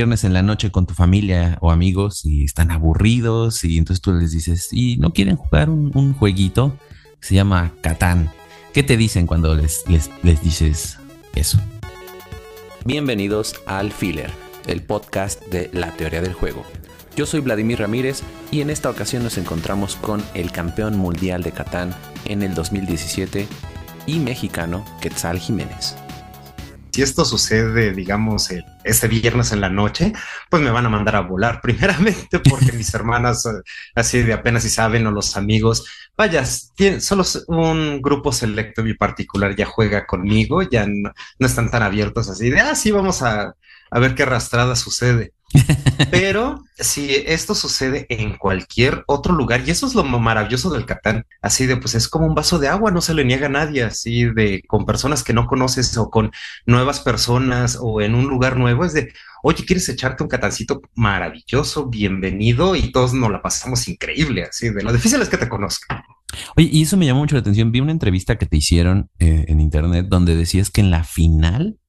viernes en la noche con tu familia o amigos y están aburridos y entonces tú les dices, y no quieren jugar un, jueguito, se llama Catán. ¿Qué te dicen cuando les, les, les dices eso? Bienvenidos al Filler, el podcast de la teoría del juego. Yo soy Vladimir Ramírez y en esta ocasión nos encontramos con el campeón mundial de Catán en el 2017 y mexicano Quetzal Jiménez si esto sucede, digamos, este viernes en la noche, pues me van a mandar a volar, primeramente porque mis hermanas eh, así de apenas si saben o los amigos, vaya, solo un grupo selecto y particular ya juega conmigo, ya no, están tan abiertos así de, ah, sí, vamos a, a ver qué arrastrada sucede. Pero si esto sucede en cualquier otro lugar, y eso es lo maravilloso del Catán, así de pues es como un vaso de agua, no se le niega a nadie, así de con personas que no conoces o con nuevas personas o en un lugar nuevo, es de, oye, ¿quieres echarte un catancito maravilloso? Bienvenido y todos nos la pasamos increíble, así de lo difícil es que te conozcan. Oye, y eso me llamó mucho la atención. Vi una entrevista que te hicieron eh, en internet donde decías que en la final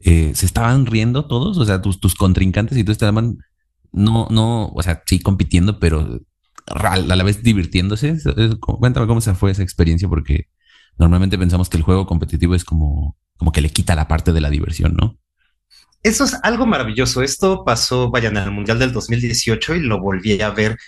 eh, se estaban riendo todos, o sea, tus, contrincantes y tú estaban, no, no, o sea, sí compitiendo, pero a la vez divirtiéndose. Cuéntame cómo se fue esa experiencia, porque normalmente pensamos que el juego competitivo es como, como que le quita la parte de la diversión, ¿no? Eso es algo maravilloso. Esto pasó, vayan, en el Mundial del 2018 y lo volví a ver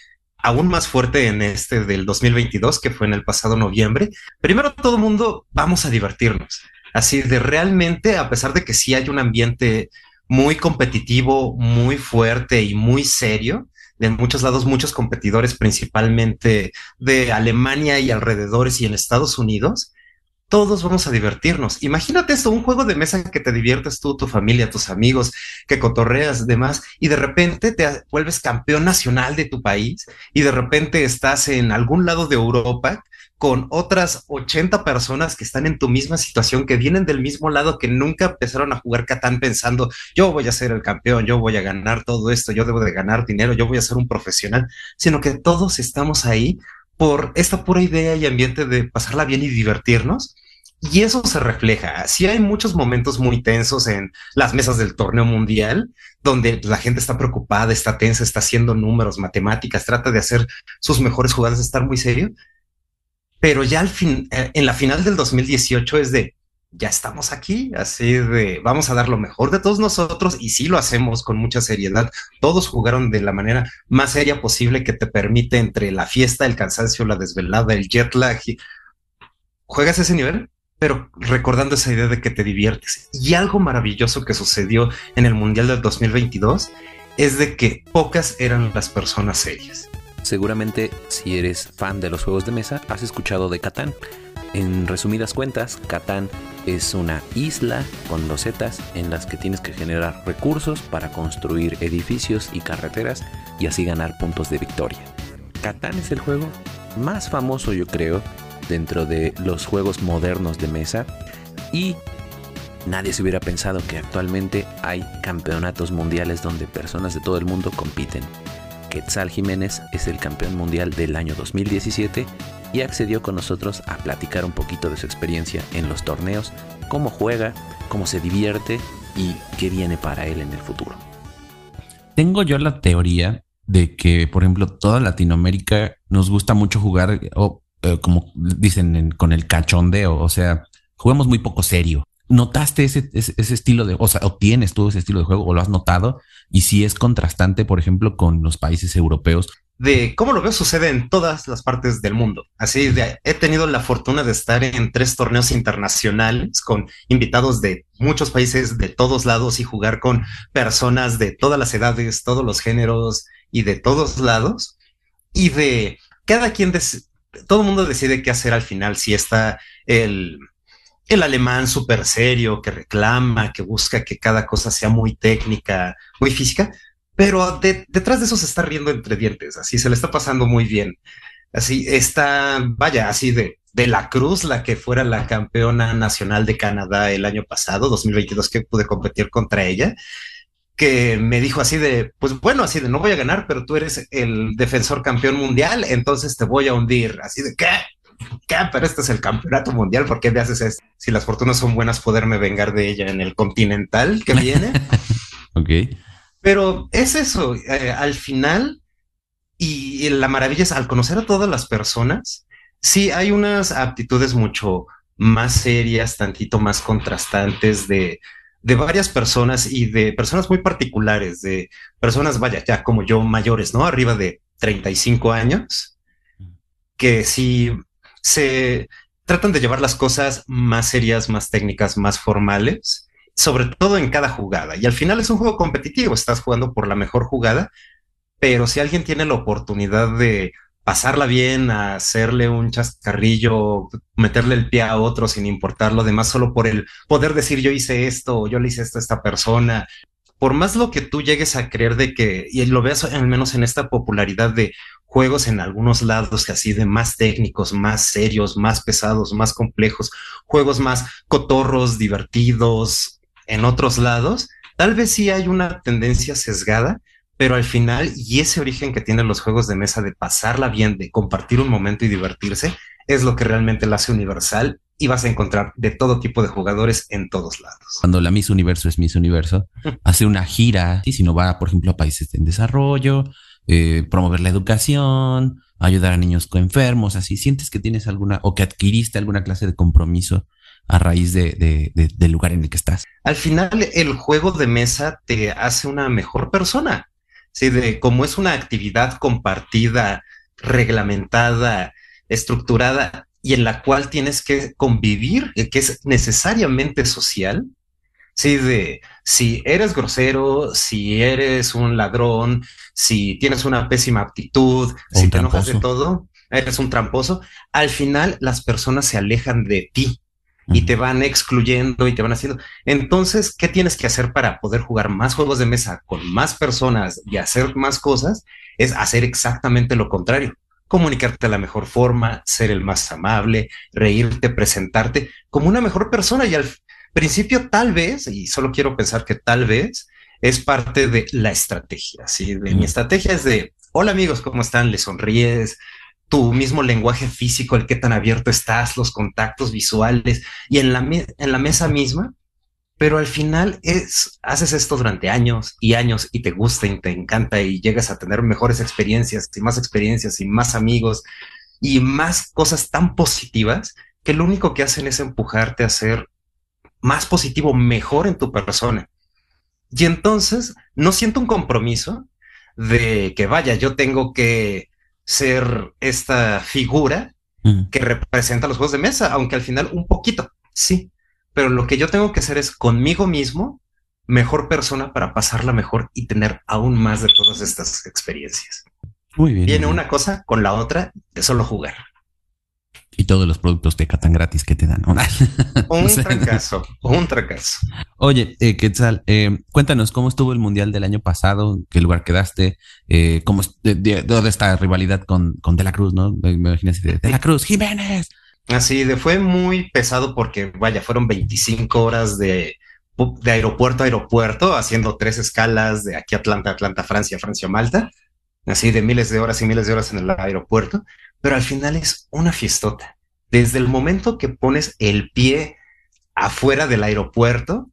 aún más fuerte en este del 2022, que fue en el pasado noviembre. Primero, todo el mundo vamos a divertirnos. Así de realmente, a pesar de que sí hay un ambiente muy competitivo, muy fuerte y muy serio, de muchos lados, muchos competidores, principalmente de Alemania y alrededores y en Estados Unidos, todos vamos a divertirnos. Imagínate esto, un juego de mesa que te diviertes tú, tu familia, tus amigos, que cotorreas, demás, y de repente te vuelves campeón nacional de tu país y de repente estás en algún lado de Europa con otras 80 personas que están en tu misma situación, que vienen del mismo lado, que nunca empezaron a jugar Catán pensando, yo voy a ser el campeón, yo voy a ganar todo esto, yo debo de ganar dinero, yo voy a ser un profesional, sino que todos estamos ahí por esta pura idea y ambiente de pasarla bien y divertirnos. Y eso se refleja. Sí hay muchos momentos muy tensos en las mesas del torneo mundial, donde la gente está preocupada, está tensa, está haciendo números, matemáticas, trata de hacer sus mejores jugadas, estar muy serio, pero ya al fin, eh, en la final del 2018 es de, ya estamos aquí, así de, vamos a dar lo mejor de todos nosotros y sí lo hacemos con mucha seriedad. Todos jugaron de la manera más seria posible que te permite entre la fiesta, el cansancio, la desvelada, el jet lag. Juegas ese nivel, pero recordando esa idea de que te diviertes. Y algo maravilloso que sucedió en el Mundial del 2022 es de que pocas eran las personas serias. Seguramente si eres fan de los juegos de mesa has escuchado de Catán. En resumidas cuentas, Catán es una isla con losetas en las que tienes que generar recursos para construir edificios y carreteras y así ganar puntos de victoria. Catán es el juego más famoso yo creo dentro de los juegos modernos de mesa y nadie se hubiera pensado que actualmente hay campeonatos mundiales donde personas de todo el mundo compiten. Quetzal Jiménez es el campeón mundial del año 2017 y accedió con nosotros a platicar un poquito de su experiencia en los torneos, cómo juega, cómo se divierte y qué viene para él en el futuro. Tengo yo la teoría de que, por ejemplo, toda Latinoamérica nos gusta mucho jugar, o eh, como dicen, con el cachondeo, o sea, jugamos muy poco serio. ¿Notaste ese, ese, estilo de, o sea, o tienes tú ese estilo de juego o lo has notado? Y si es contrastante, por ejemplo, con los países europeos. De cómo lo veo sucede en todas las partes del mundo. Así de, he tenido la fortuna de estar en tres torneos internacionales con invitados de muchos países, de todos lados y jugar con personas de todas las edades, todos los géneros y de todos lados. Y de cada quien, todo el mundo decide qué hacer al final, si está el el alemán súper serio, que reclama, que busca que cada cosa sea muy técnica, muy física, pero detrás de eso se está riendo entre dientes, así se le está pasando muy bien. Así está, vaya, así de, de la Cruz, la que fuera la campeona nacional de Canadá el año pasado, 2022, que pude competir contra ella, que me dijo así de, pues bueno, así de, no voy a ganar, pero tú eres el defensor campeón mundial, entonces te voy a hundir. Así de, ¿qué? ¿Qué? Pero este es el campeonato mundial, ¿por qué me haces esto? Si las fortunas son buenas, poderme vengar de ella en el continental que viene. ok. Pero es eso, eh, al final, y, y la maravilla es al conocer a todas las personas, sí hay unas aptitudes mucho más serias, tantito más contrastantes de, de varias personas y de personas muy particulares, de personas, vaya, ya como yo, mayores, ¿no? Arriba de 35 años, que sí se tratan de llevar las cosas más serias, más técnicas, más formales, sobre todo en cada jugada. Y al final es un juego competitivo, estás jugando por la mejor jugada, pero si alguien tiene la oportunidad de pasarla bien, hacerle un chascarrillo, meterle el pie a otro sin importar lo demás, solo por el poder decir yo hice esto yo le hice esto a esta persona. Por más lo que tú llegues a creer de que, y lo veas al menos en esta popularidad de juegos en algunos lados que así de más técnicos, más serios, más pesados, más complejos, juegos más cotorros, divertidos, en otros lados, tal vez sí hay una tendencia sesgada pero al final, y ese origen que tienen los juegos de mesa de pasarla bien, de compartir un momento y divertirse, es lo que realmente la hace universal y vas a encontrar de todo tipo de jugadores en todos lados. Cuando la Miss Universo es Miss Universo, hace una gira, y si no va, por ejemplo, a países en desarrollo, eh, promover la educación, ayudar a niños enfermos, así, ¿sientes que tienes alguna o que adquiriste alguna clase de compromiso a raíz de, de, de, del lugar en el que estás? Al final, el juego de mesa te hace una mejor persona. ¿sí? De cómo es una actividad compartida, reglamentada, estructurada y en la cual tienes que convivir, que es necesariamente social. Sí, de si eres grosero, si eres un ladrón, si tienes una pésima actitud, si te enojas de todo, eres un tramposo, al final las personas se alejan de ti y te van excluyendo y te van haciendo. Entonces, ¿qué tienes que hacer para poder jugar más juegos de mesa con más personas y hacer más cosas? Es hacer exactamente lo contrario. Comunicarte de la mejor forma, ser el más amable, reírte, presentarte como una mejor persona. Y al principio, tal vez, y solo quiero pensar que tal vez, es parte de la estrategia. ¿sí? De mi estrategia es de, hola amigos, ¿cómo están? Le sonríes, tu mismo lenguaje físico, el que tan abierto estás, los contactos visuales y en la, en la mesa misma, pero al final es, haces esto durante años y años y te gusta y te encanta y llegas a tener mejores experiencias y más experiencias y más amigos y más cosas tan positivas que lo único que hacen es empujarte a ser más positivo, mejor en tu persona. Y entonces no siento un compromiso de que vaya, yo tengo que ser esta figura que representa los juegos de mesa, aunque al final un poquito, sí. Pero lo que yo tengo que hacer es conmigo mismo, mejor persona para pasarla mejor y tener aún más de todas estas experiencias. Muy bien. Viene una cosa con la otra de solo jugar y todos los productos de Catán gratis que te dan. un fracaso, un fracaso. Oye, eh, Quetzal, eh, cuéntanos cómo estuvo el Mundial del año pasado, qué lugar quedaste, eh, cómo de, de, de, esta rivalidad con, con De la Cruz, ¿no? De, de la Cruz, Jiménez. Así, de, fue muy pesado porque, vaya, fueron 25 horas de, de aeropuerto a aeropuerto, haciendo tres escalas de aquí Atlanta, Atlanta, Francia, Francia, Malta, así de miles de horas y miles de horas en el aeropuerto pero al final es una fiestota. Desde el momento que pones el pie afuera del aeropuerto,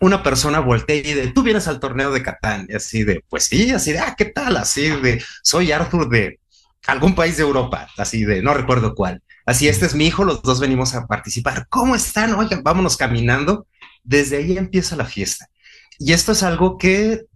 una persona voltea y de, tú vienes al torneo de Catán, y así de, pues sí, así de, ah, ¿qué tal? Así de, soy Arthur de algún país de Europa, así de, no recuerdo cuál. Así, este es mi hijo, los dos venimos a participar. ¿Cómo están? Oigan, vámonos caminando. Desde ahí empieza la fiesta. Y esto es algo que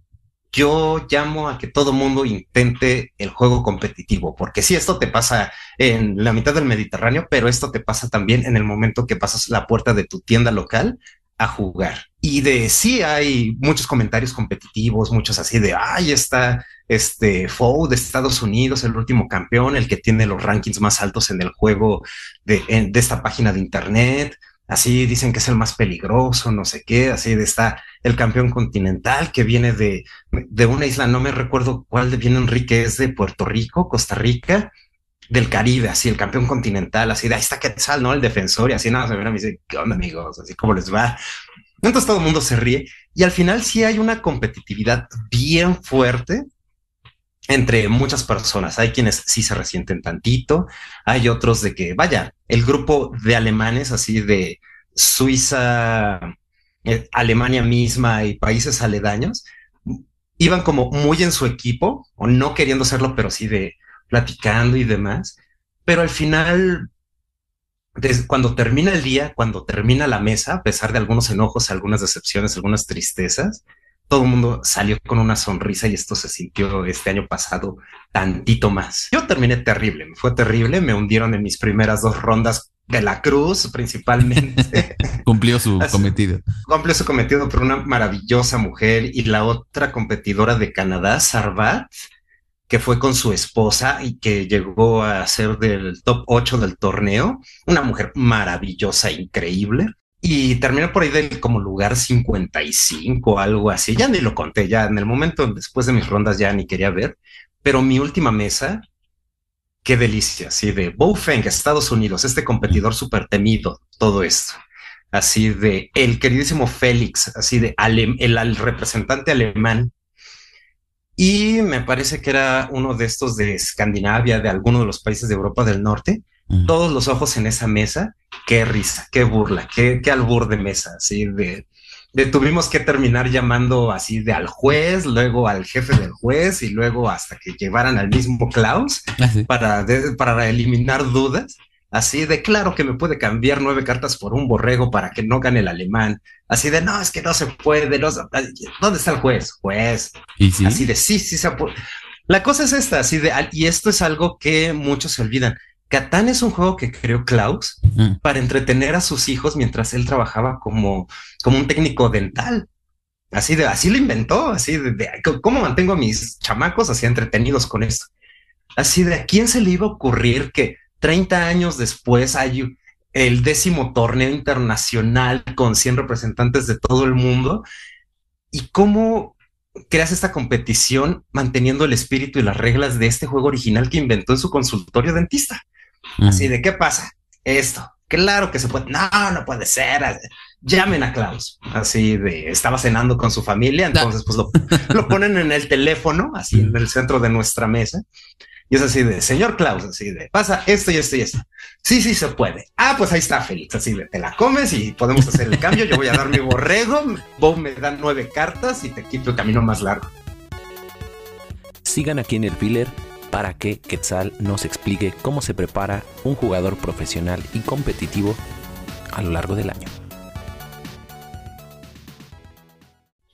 yo llamo a que todo mundo intente el juego competitivo, porque si esto te pasa en la mitad del Mediterráneo, pero esto te pasa también en el momento que pasas la puerta de tu tienda local a jugar. Y de sí hay muchos comentarios competitivos, muchos así de, ay, está este Foe de Estados Unidos, el último campeón, el que tiene los rankings más altos en el juego de, esta página de internet así dicen que es el más peligroso, no sé qué, así está el campeón continental que viene de, de una isla, no me recuerdo cuál de viene Enrique, es de Puerto Rico, Costa Rica, del Caribe, así el campeón continental, así de ahí está Quetzal, ¿no? El defensor, y así nada, se me dice, ¿qué onda amigos? Así como les va. Entonces todo el mundo se ríe y al final sí hay una competitividad bien fuerte entre muchas personas. Hay quienes sí se resienten tantito, hay otros de que, vaya, el grupo de alemanes así de Suiza, eh, Alemania misma y países aledaños, iban como muy en su equipo, o no queriendo serlo, pero sí de platicando y demás. Pero al final, cuando termina el día, cuando termina la mesa, a pesar de algunos enojos, algunas decepciones, algunas tristezas, todo el mundo salió con una sonrisa y esto se sintió este año pasado tantito más. Yo terminé terrible, me fue terrible, me hundieron en mis primeras dos rondas de la cruz principalmente. cumplió su cometido. Cumplió su cometido por una maravillosa mujer y la otra competidora de Canadá, Sarvat, que fue con su esposa y que llegó a ser del top 8 del torneo. Una mujer maravillosa, increíble. Y terminó por ahí del como lugar 55, algo así. Ya ni lo conté, ya en el momento después de mis rondas ya ni quería ver. Pero mi última mesa qué delicia, así de Bowfeng, Estados Unidos, este competidor súper temido, todo esto. Así de el queridísimo Félix, así de el, representante alemán. Y me parece que era uno de estos de Escandinavia, de alguno de los países de Europa del Norte. Todos los ojos en esa mesa. Qué risa, qué burla, qué, qué albur de mesa, así de tuvimos que terminar llamando así de al juez, luego al jefe del juez y luego hasta que llevaran al mismo Klaus ah, para, para eliminar dudas. Así de claro que me puede cambiar nueve cartas por un borrego para que no gane el alemán. Así de no, es que no se puede. ¿Dónde está el juez? Juez. Así de sí, sí se puede. La cosa es esta, así de, y esto es algo que muchos se olvidan. Catán es un juego que creó Klaus mm. para entretener a sus hijos mientras él trabajaba como, como un técnico dental. Así de, así lo inventó, así de, cómo mantengo a mis chamacos así entretenidos con esto. Así de, ¿a quién se le iba a ocurrir que 30 años después hay el décimo torneo internacional con 100 representantes de todo el mundo? ¿Y cómo creas esta competición manteniendo el espíritu y las reglas de este juego original que inventó en su consultorio dentista? Así de, ¿qué pasa? Esto. Claro que se puede. No, no puede ser. Llamen a Klaus. Así de, estaba cenando con su familia, entonces pues lo, lo ponen en el teléfono, así en el centro de nuestra mesa. Y es así de, señor Klaus, así de, pasa esto y esto y esto. Sí, sí se puede. Ah, pues ahí está Félix, así de, te la comes y podemos hacer el cambio. Yo voy a dar mi borrego, vos me dan nueve cartas y te quito el camino más largo. Sigan aquí en el filler para que Quetzal nos explique cómo se prepara un jugador profesional y competitivo a lo largo del año.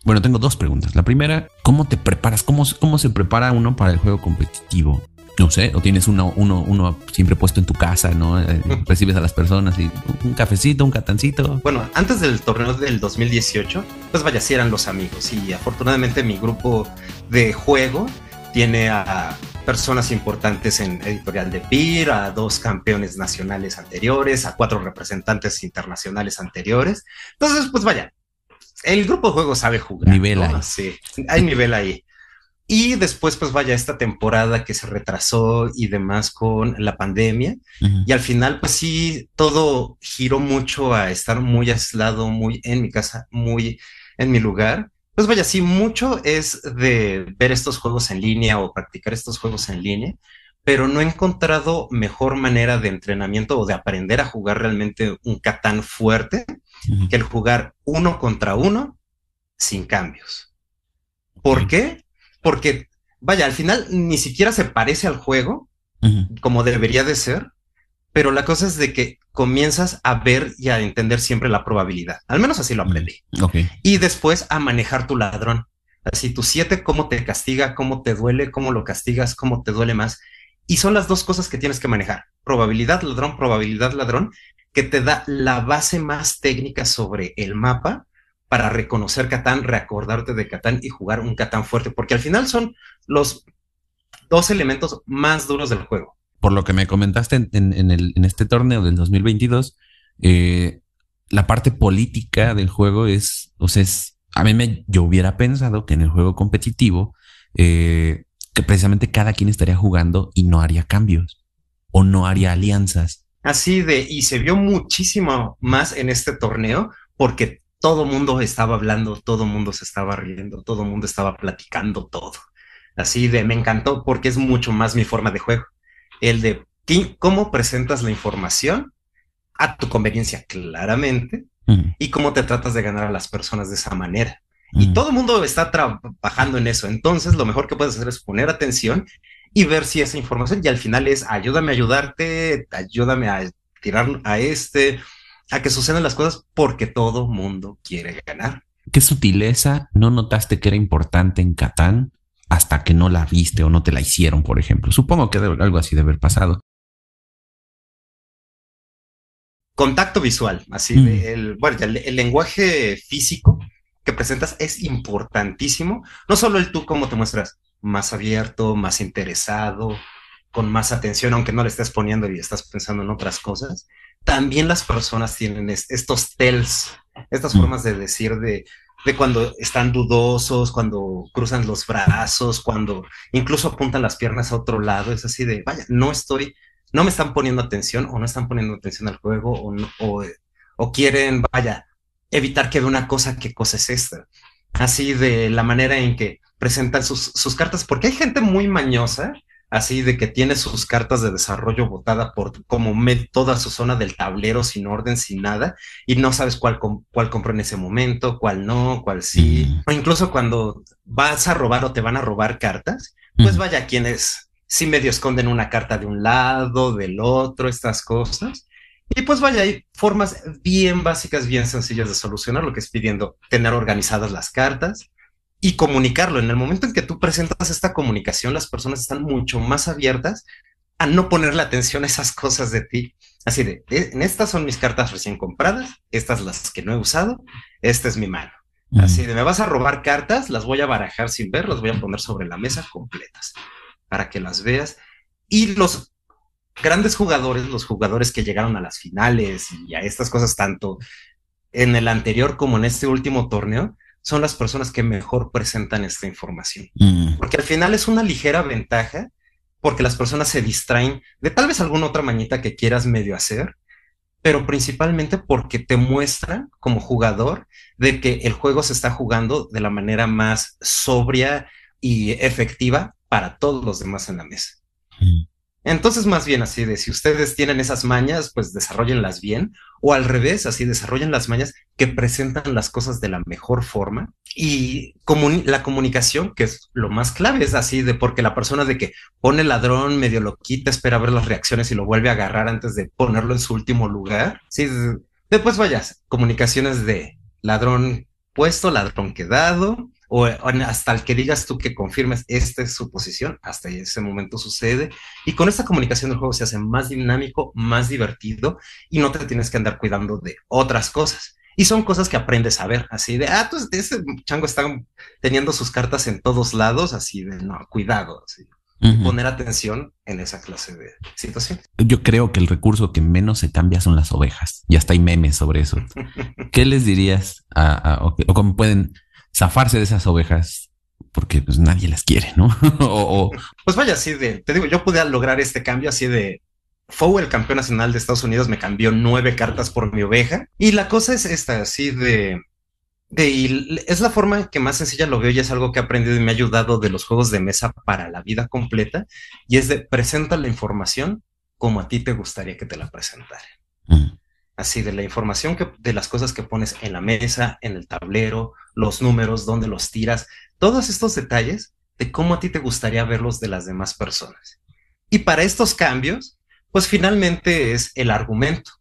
Bueno, tengo dos preguntas. La primera, ¿cómo te preparas? ¿Cómo, cómo se prepara uno para el juego competitivo? No sé, o tienes uno, uno, uno siempre puesto en tu casa, ¿no? Eh, recibes a las personas y un cafecito, un catancito. Bueno, antes del torneo del 2018, pues vaya, si eran los amigos. Y afortunadamente mi grupo de juego tiene a personas importantes en editorial de PIR, a dos campeones nacionales anteriores, a cuatro representantes internacionales anteriores. Entonces, pues vaya, el grupo de juego sabe jugar. Nivel ahí. Sí, hay nivel ahí. Y después, pues vaya, esta temporada que se retrasó y demás con la pandemia. Y al final, pues sí, todo giró mucho a estar muy aislado, muy en mi casa, muy en mi lugar. Pues vaya, sí, mucho es de ver estos juegos en línea o practicar estos juegos en línea, pero no he encontrado mejor manera de entrenamiento o de aprender a jugar realmente un Catán fuerte que el jugar uno contra uno sin cambios. ¿Por qué? Porque, vaya, al final ni siquiera se parece al juego como debería de ser, pero la cosa es de que comienzas a ver y a entender siempre la probabilidad. Al menos así lo aprendí. Y después a manejar tu ladrón. Así tu siete, cómo te castiga, cómo te duele, cómo lo castigas, cómo te duele más. Y son las dos cosas que tienes que manejar. Probabilidad ladrón, probabilidad ladrón, que te da la base más técnica sobre el mapa para reconocer Catán, reacordarte de Catán y jugar un Catán fuerte, porque al final son los dos elementos más duros del juego por lo que me comentaste en, este torneo del 2022, eh, la parte política del juego es, o sea, es, a mí me, yo hubiera pensado que en el juego competitivo, eh, que precisamente cada quien estaría jugando y no haría cambios o no haría alianzas. Así de, y se vio muchísimo más en este torneo porque todo mundo estaba hablando, todo mundo se estaba riendo, todo mundo estaba platicando todo. Así de, me encantó porque es mucho más mi forma de juego el de cómo presentas la información a tu conveniencia claramente y cómo te tratas de ganar a las personas de esa manera. Y mm. todo el mundo está trabajando en eso. Entonces, lo mejor que puedes hacer es poner atención y ver si esa información, y al final es ayúdame a ayudarte, ayúdame a tirar a este, a que sucedan las cosas porque todo mundo quiere ganar. ¿Qué sutileza no notaste que era importante en Catán hasta que no la viste o no te la hicieron, por ejemplo? Supongo que algo así debe haber pasado. Contacto visual, así mm. el, bueno, el, lenguaje físico que presentas es importantísimo. No solo el tú cómo te muestras más abierto, más interesado, con más atención, aunque no le estés poniendo y estás pensando en otras cosas. También las personas tienen estos tells, estas mm. formas de decir de, de cuando están dudosos, cuando cruzan los brazos, cuando incluso apuntan las piernas a otro lado. Es así de, vaya, no estoy no me están poniendo atención o no están poniendo atención al juego o, o, quieren, vaya, evitar que vea una cosa, qué cosa es esta. Así de la manera en que presentan sus, cartas, porque hay gente muy mañosa, así de que tiene sus cartas de desarrollo botada por como toda su zona del tablero sin orden, sin nada, y no sabes cuál, cuál compró en ese momento, cuál no, cuál sí. O incluso cuando vas a robar o te van a robar cartas, pues vaya, quienes si medio esconden una carta de un lado, del otro, estas cosas. Y pues vaya, hay formas bien básicas, bien sencillas de solucionar lo que es pidiendo tener organizadas las cartas y comunicarlo. En el momento en que tú presentas esta comunicación, las personas están mucho más abiertas a no ponerle atención a esas cosas de ti. Así de, eh, en estas son mis cartas recién compradas, estas las que no he usado, esta es mi mano. Así de, me vas a robar cartas, las voy a barajar sin ver, las voy a poner sobre la mesa completas para que las veas. Y los grandes jugadores, los jugadores que llegaron a las finales y a estas cosas, tanto en el anterior como en este último torneo, son las personas que mejor presentan esta información. Mm. Porque al final es una ligera ventaja porque las personas se distraen de tal vez alguna otra mañita que quieras medio hacer, pero principalmente porque te muestra como jugador de que el juego se está jugando de la manera más sobria y efectiva para todos los demás en la mesa. Entonces, más bien así de si ustedes tienen esas mañas, pues desarrollenlas bien, o al revés, así desarrollen las mañas que presentan las cosas de la mejor forma. Y la comunicación, que es lo más clave, es así de porque la persona de que pone el ladrón, medio lo quita, espera ver las reacciones y lo vuelve a agarrar antes de ponerlo en su último lugar. Sí, después vayas, comunicaciones de ladrón puesto, ladrón quedado, o hasta el que digas tú que confirmes esta es su posición, hasta ese momento sucede. Y con esta comunicación del juego se hace más dinámico, más divertido y no te tienes que andar cuidando de otras cosas. Y son cosas que aprendes a ver, así de, ah, pues ese chango está teniendo sus cartas en todos lados, así de, no, cuidado, así. Poner atención en esa clase de situación. Yo creo que el recurso que menos se cambia son las ovejas. Y hasta hay memes sobre eso. ¿Qué les dirías a, o, o cómo pueden zafarse de esas ovejas porque pues nadie las quiere, ¿no? o, Pues vaya, así de, te digo, yo pude lograr este cambio así de, fue el campeón nacional de Estados Unidos, me cambió nueve cartas por mi oveja. Y la cosa es esta, así de, de, es la forma que más sencilla lo veo y es algo que he aprendido y me ha ayudado de los juegos de mesa para la vida completa. Y es de, presenta la información como a ti te gustaría que te la presentara. Mm así de la información que, de las cosas que pones en la mesa, en el tablero, los números, dónde los tiras, todos estos detalles de cómo a ti te gustaría verlos de las demás personas. Y para estos cambios, pues finalmente es el argumento,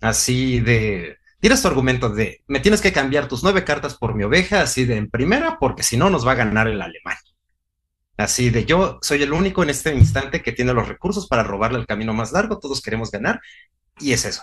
así de, tienes tu argumento de, me tienes que cambiar tus nueve cartas por mi oveja, así de en primera, porque si no nos va a ganar el alemán. Así de yo soy el único en este instante que tiene los recursos para robarle el camino más largo, todos queremos ganar, y es eso.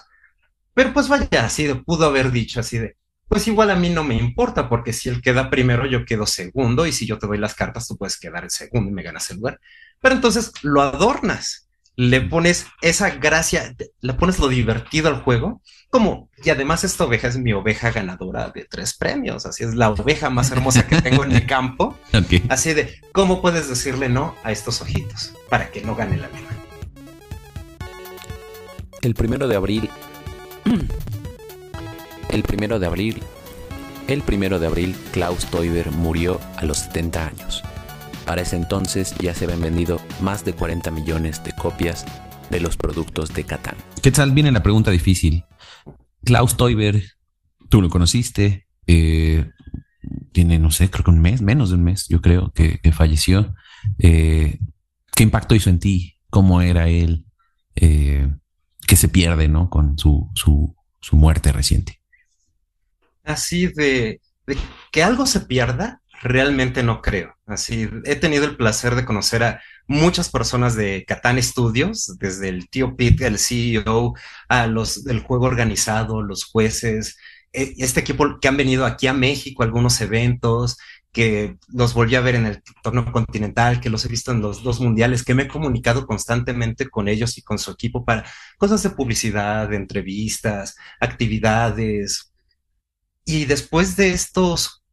Pero pues vaya, así de, pudo haber dicho así de, pues igual a mí no me importa, porque si él queda primero, yo quedo segundo, y si yo te doy las cartas, tú puedes quedar el segundo y me ganas el lugar. Pero entonces lo adornas, le pones esa gracia, le pones lo divertido al juego, como, y además esta oveja es mi oveja ganadora de tres premios, así es la oveja más hermosa que tengo en el campo. Así de, ¿cómo puedes decirle no a estos ojitos para que no gane la misma? El primero de abril el primero de abril, el primero de abril, Klaus Teuber murió a los 70 años. Para ese entonces ya se habían vendido más de 40 millones de copias de los productos de Catán. ¿Qué tal? Viene la pregunta difícil. Klaus Teuber, tú lo conociste. Eh, tiene, no sé, creo que un mes, menos de un mes, yo creo que, falleció. Eh, ¿Qué impacto hizo en ti? ¿Cómo era él? Eh, que se pierde, ¿no? Con su, su, su muerte reciente. Así de, de, que algo se pierda, realmente no creo. Así, he tenido el placer de conocer a muchas personas de Catán Studios, desde el tío Pete, el CEO, a los del juego organizado, los jueces, e, este equipo que han venido aquí a México, algunos eventos, que los volví a ver en el torneo continental, que los he visto en los dos mundiales, que me he comunicado constantemente con ellos y con su equipo para cosas de publicidad, entrevistas, actividades. Y después de estos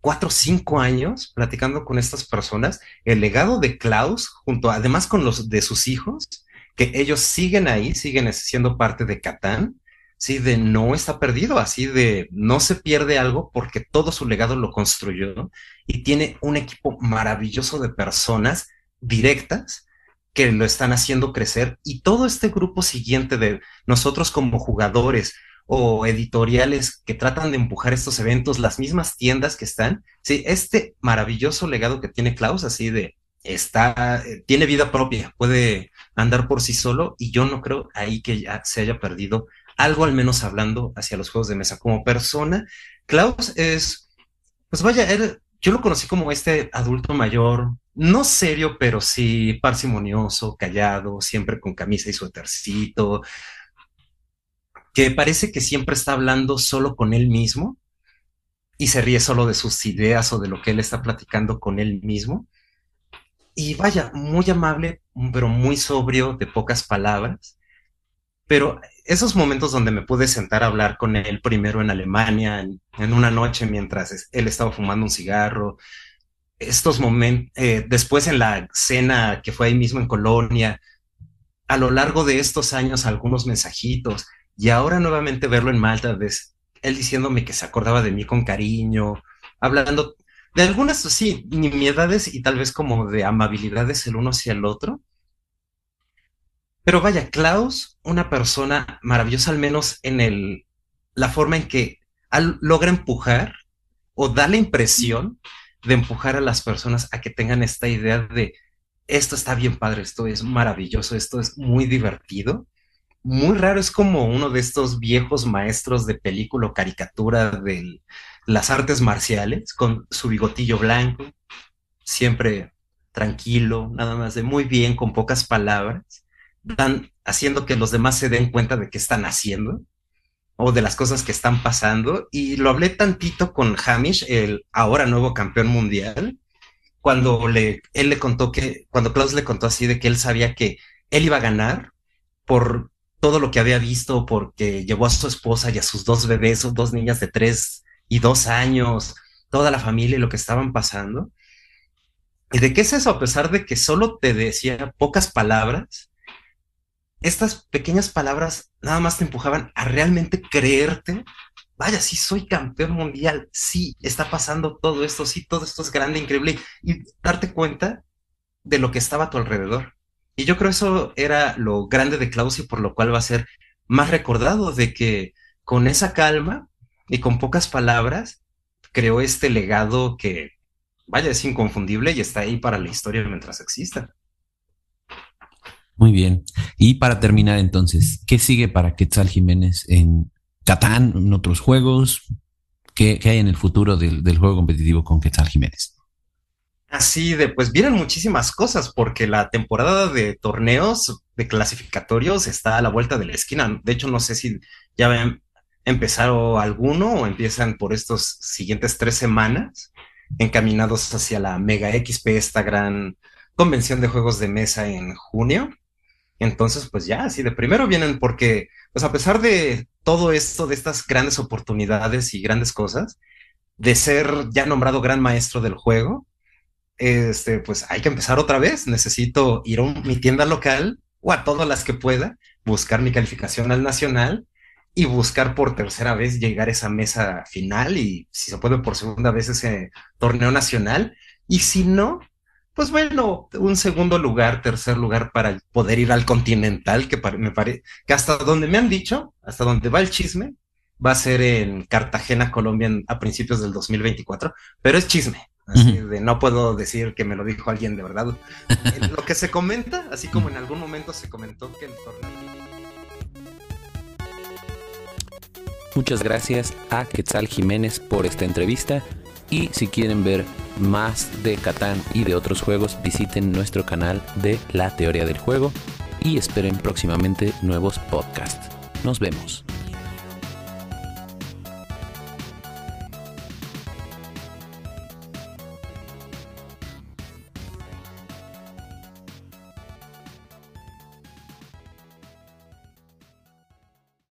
cuatro o cinco años platicando con estas personas, el legado de Klaus, junto además con los de sus hijos, que ellos siguen ahí, siguen siendo parte de Catán, sí, de no está perdido, así de no se pierde algo porque todo su legado lo construyó y tiene un equipo maravilloso de personas directas que lo están haciendo crecer y todo este grupo siguiente de nosotros como jugadores o editoriales que tratan de empujar estos eventos, las mismas tiendas que están, sí, este maravilloso legado que tiene Klaus, así de está, eh, tiene vida propia, puede andar por sí solo y yo no creo ahí que ya se haya perdido algo al menos hablando hacia los juegos de mesa. Como persona, Klaus es, pues vaya, yo lo conocí como este adulto mayor, no serio, pero sí parsimonioso, callado, siempre con camisa y suétercito, que parece que siempre está hablando solo con él mismo y se ríe solo de sus ideas o de lo que él está platicando con él mismo. Y vaya, muy amable, pero muy sobrio, de pocas palabras. Pero esos momentos donde me pude sentar a hablar con él primero en Alemania, en, una noche mientras él estaba fumando un cigarro, estos momentos, eh, después en la cena que fue ahí mismo en Colonia, a lo largo de estos años algunos mensajitos, y ahora nuevamente verlo en Malta, él diciéndome que se acordaba de mí con cariño, hablando de algunas, sí, nimiedades y tal vez como de amabilidades el uno hacia el otro, pero vaya, Klaus, una persona maravillosa, al menos en el, la forma en que logra empujar o da la impresión de empujar a las personas a que tengan esta idea de esto está bien padre, esto es maravilloso, esto es muy divertido. Muy raro, es como uno de estos viejos maestros de película o caricatura de las artes marciales, con su bigotillo blanco, siempre tranquilo, nada más de muy bien, con pocas palabras están haciendo que los demás se den cuenta de qué están haciendo o de las cosas que están pasando. Y lo hablé tantito con Hamish, el ahora nuevo campeón mundial, cuando le, él le contó que, cuando Klaus le contó así de que él sabía que él iba a ganar por todo lo que había visto, porque llevó a su esposa y a sus dos bebés, sus dos niñas de tres y dos años, toda la familia y lo que estaban pasando. ¿Y de qué es eso? A pesar de que solo te decía pocas palabras, estas pequeñas palabras nada más te empujaban a realmente creerte, vaya, sí soy campeón mundial, sí está pasando todo esto, sí todo esto es grande, increíble, y darte cuenta de lo que estaba a tu alrededor. Y yo creo eso era lo grande de Klaus y por lo cual va a ser más recordado de que con esa calma y con pocas palabras creó este legado que, vaya, es inconfundible y está ahí para la historia mientras exista. Muy bien. Y para terminar entonces, ¿qué sigue para Quetzal Jiménez en Catán, en otros juegos? ¿Qué, hay en el futuro del, juego competitivo con Quetzal Jiménez? Así de, pues vienen muchísimas cosas porque la temporada de torneos de clasificatorios está a la vuelta de la esquina. De hecho, no sé si ya han empezado alguno o empiezan por estos siguientes tres semanas encaminados hacia la Mega XP, esta gran convención de juegos de mesa en junio. Entonces, pues ya, así de primero vienen porque, pues a pesar de todo esto, de estas grandes oportunidades y grandes cosas, de ser ya nombrado gran maestro del juego, este, pues hay que empezar otra vez. Necesito ir a mi tienda local o a todas las que pueda, buscar mi calificación al nacional y buscar por tercera vez llegar a esa mesa final y si se puede por segunda vez ese torneo nacional. Y si no, pues bueno, un segundo lugar, tercer lugar para poder ir al Continental, que me parece que hasta donde me han dicho, hasta donde va el chisme, va a ser en Cartagena, Colombia, a principios del 2024, pero es chisme. Así de no puedo decir que me lo dijo alguien de verdad. lo que se comenta, así como en algún momento se comentó que el torneo. Muchas gracias a Quetzal Jiménez por esta entrevista. Y si quieren ver más de Catán y de otros juegos, visiten nuestro canal de La Teoría del Juego y esperen próximamente nuevos podcasts. Nos vemos.